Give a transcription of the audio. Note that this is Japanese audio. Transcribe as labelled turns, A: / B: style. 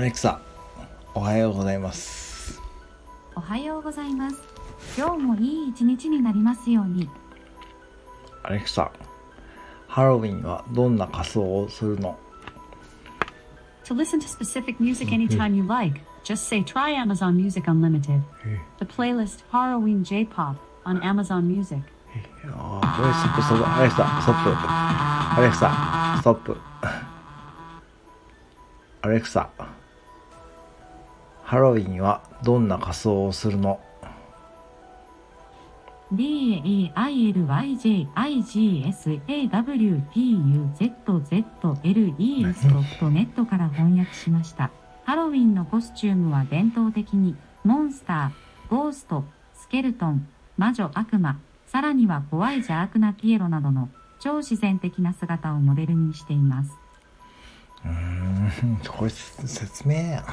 A: アレクサ、おはようございます。
B: おはようございます。今日もいい一日になりますように。
A: アレクサ、ハロウィンはどんな仮装をするの
C: To listen to specific music anytime you like, just say try Amazon Music Unlimited. The playlist Halloween J-pop on Amazon Music.
A: あーこれストップストップ。アレクサ、ストップ。アレクサ、ストップ。アレクサ、ハロウィンはどんな仮装をするの
B: ？DAILIJISAWPUZZLES.net から翻訳しました。ハロウィンのコスチュームは伝統的にモンスター、ゴースト、スケルトン、魔女、悪魔、さらには怖い邪悪なピエロなどの超自然的な姿をモデルにしています。
A: うーん、これ説明や。